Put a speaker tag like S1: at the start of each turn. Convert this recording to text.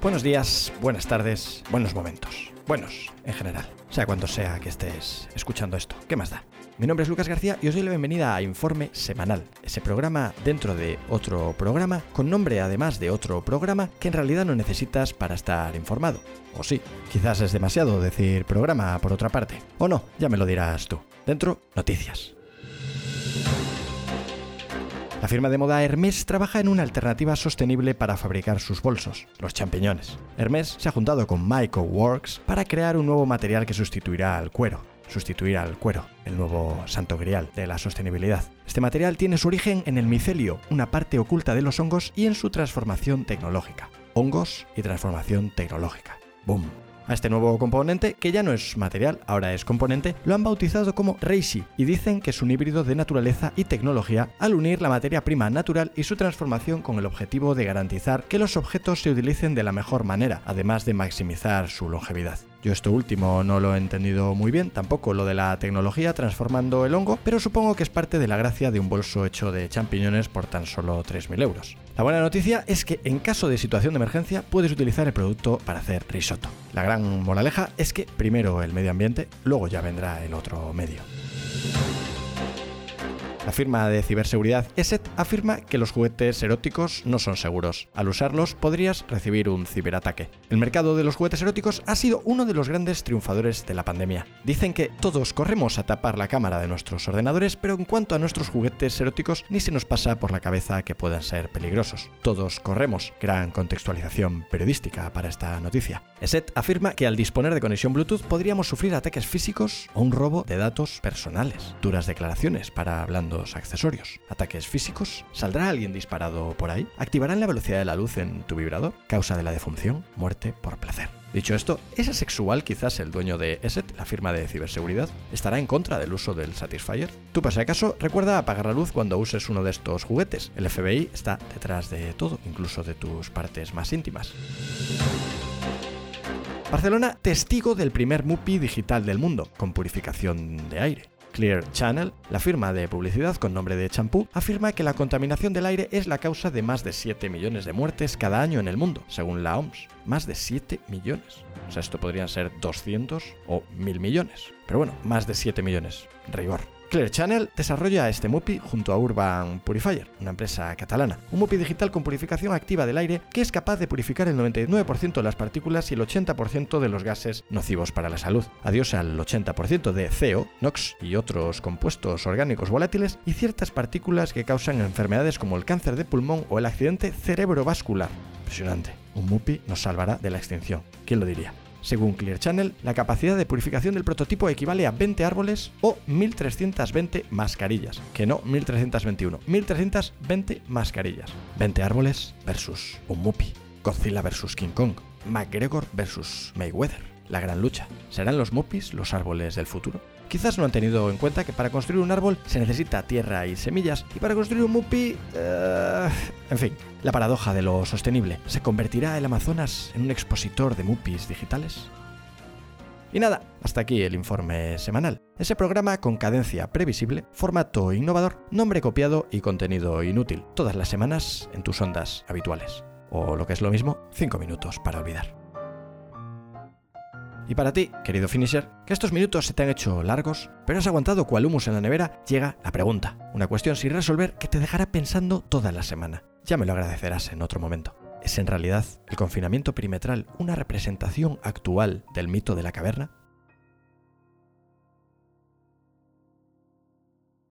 S1: Buenos días, buenas tardes, buenos momentos. Buenos, en general. Sea cuando sea que estés escuchando esto. ¿Qué más da? Mi nombre es Lucas García y os doy la bienvenida a Informe Semanal, ese programa dentro de otro programa, con nombre además de otro programa que en realidad no necesitas para estar informado. O sí, quizás es demasiado decir programa por otra parte. O no, ya me lo dirás tú. Dentro, noticias. La firma de moda Hermès trabaja en una alternativa sostenible para fabricar sus bolsos, los champiñones. Hermès se ha juntado con Myco Works para crear un nuevo material que sustituirá al cuero sustituir al cuero, el nuevo santo grial de la sostenibilidad. Este material tiene su origen en el micelio, una parte oculta de los hongos, y en su transformación tecnológica. Hongos y transformación tecnológica. ¡Boom! A este nuevo componente, que ya no es material, ahora es componente, lo han bautizado como Reishi y dicen que es un híbrido de naturaleza y tecnología al unir la materia prima natural y su transformación con el objetivo de garantizar que los objetos se utilicen de la mejor manera, además de maximizar su longevidad. Yo esto último no lo he entendido muy bien, tampoco lo de la tecnología transformando el hongo, pero supongo que es parte de la gracia de un bolso hecho de champiñones por tan solo 3.000 euros. La buena noticia es que en caso de situación de emergencia puedes utilizar el producto para hacer risotto. La gran moraleja es que primero el medio ambiente, luego ya vendrá el otro medio. La firma de ciberseguridad ESET afirma que los juguetes eróticos no son seguros. Al usarlos podrías recibir un ciberataque. El mercado de los juguetes eróticos ha sido uno de los grandes triunfadores de la pandemia. Dicen que todos corremos a tapar la cámara de nuestros ordenadores, pero en cuanto a nuestros juguetes eróticos ni se nos pasa por la cabeza que puedan ser peligrosos. Todos corremos. Gran contextualización periodística para esta noticia. ESET afirma que al disponer de conexión Bluetooth podríamos sufrir ataques físicos o un robo de datos personales. Duras declaraciones para hablando accesorios. Ataques físicos. ¿Saldrá alguien disparado por ahí? ¿Activarán la velocidad de la luz en tu vibrador? Causa de la defunción, muerte por placer. Dicho esto, ¿es asexual quizás el dueño de ESET, la firma de ciberseguridad? ¿Estará en contra del uso del Satisfyer? Tú, por si acaso, recuerda apagar la luz cuando uses uno de estos juguetes. El FBI está detrás de todo, incluso de tus partes más íntimas. Barcelona, testigo del primer MUPI digital del mundo, con purificación de aire. Clear Channel, la firma de publicidad con nombre de champú, afirma que la contaminación del aire es la causa de más de 7 millones de muertes cada año en el mundo, según la OMS. Más de 7 millones. O sea, esto podrían ser 200 o 1000 millones. Pero bueno, más de 7 millones. Rigor. Clear Channel desarrolla este MUPI junto a Urban Purifier, una empresa catalana. Un MUPI digital con purificación activa del aire que es capaz de purificar el 99% de las partículas y el 80% de los gases nocivos para la salud. Adiós al 80% de CO, NOx y otros compuestos orgánicos volátiles y ciertas partículas que causan enfermedades como el cáncer de pulmón o el accidente cerebrovascular. Impresionante. Un MUPI nos salvará de la extinción. ¿Quién lo diría? Según Clear Channel, la capacidad de purificación del prototipo equivale a 20 árboles o 1320 mascarillas. Que no 1321, 1320 mascarillas. 20 árboles versus un Mupi. Godzilla versus King Kong. McGregor versus Mayweather. La gran lucha. ¿Serán los Mupis los árboles del futuro? Quizás no han tenido en cuenta que para construir un árbol se necesita tierra y semillas, y para construir un mupi... Eh, en fin, la paradoja de lo sostenible. ¿Se convertirá el Amazonas en un expositor de mupis digitales? Y nada, hasta aquí el informe semanal. Ese programa con cadencia previsible, formato innovador, nombre copiado y contenido inútil. Todas las semanas en tus ondas habituales. O lo que es lo mismo, 5 minutos para olvidar. Y para ti, querido finisher, que estos minutos se te han hecho largos, pero has aguantado cual humus en la nevera, llega la pregunta. Una cuestión sin resolver que te dejará pensando toda la semana. Ya me lo agradecerás en otro momento. ¿Es en realidad el confinamiento perimetral una representación actual del mito de la caverna?